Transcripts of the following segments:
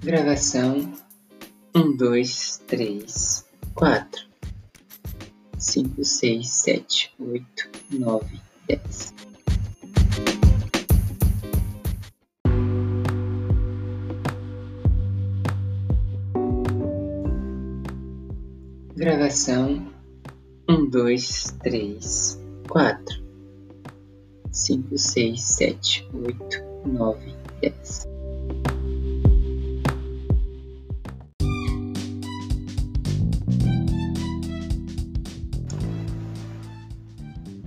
Gravação um, dois, três, quatro, cinco, seis, sete, oito, nove, dez. Gravação um, dois, três, quatro, cinco, seis, sete, oito, nove, dez.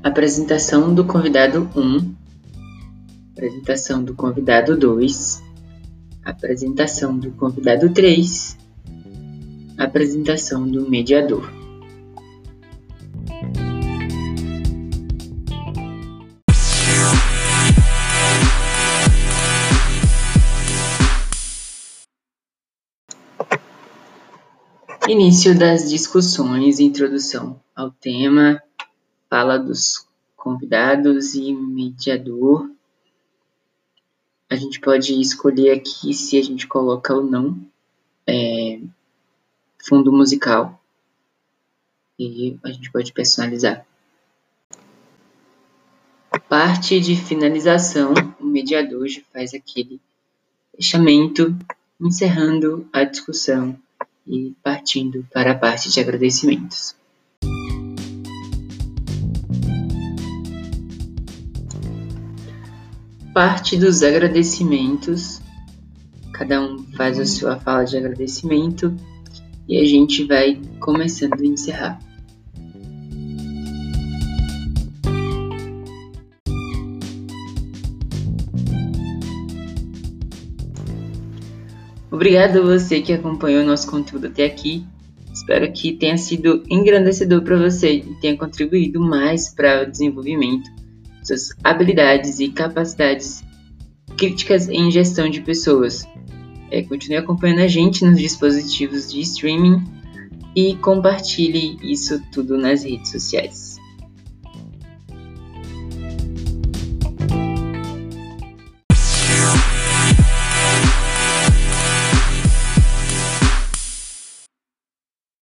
Apresentação do convidado 1, apresentação do convidado 2, apresentação do convidado 3, apresentação do mediador. Início das discussões, introdução ao tema, fala dos convidados e mediador. A gente pode escolher aqui se a gente coloca ou não é, fundo musical e a gente pode personalizar. Parte de finalização, o mediador já faz aquele fechamento, encerrando a discussão e partindo para a parte de agradecimentos. Parte dos agradecimentos, cada um faz a sua fala de agradecimento e a gente vai começando a encerrar. Obrigado a você que acompanhou nosso conteúdo até aqui. Espero que tenha sido engrandecedor para você e tenha contribuído mais para o desenvolvimento de suas habilidades e capacidades críticas em gestão de pessoas. É, continue acompanhando a gente nos dispositivos de streaming e compartilhe isso tudo nas redes sociais.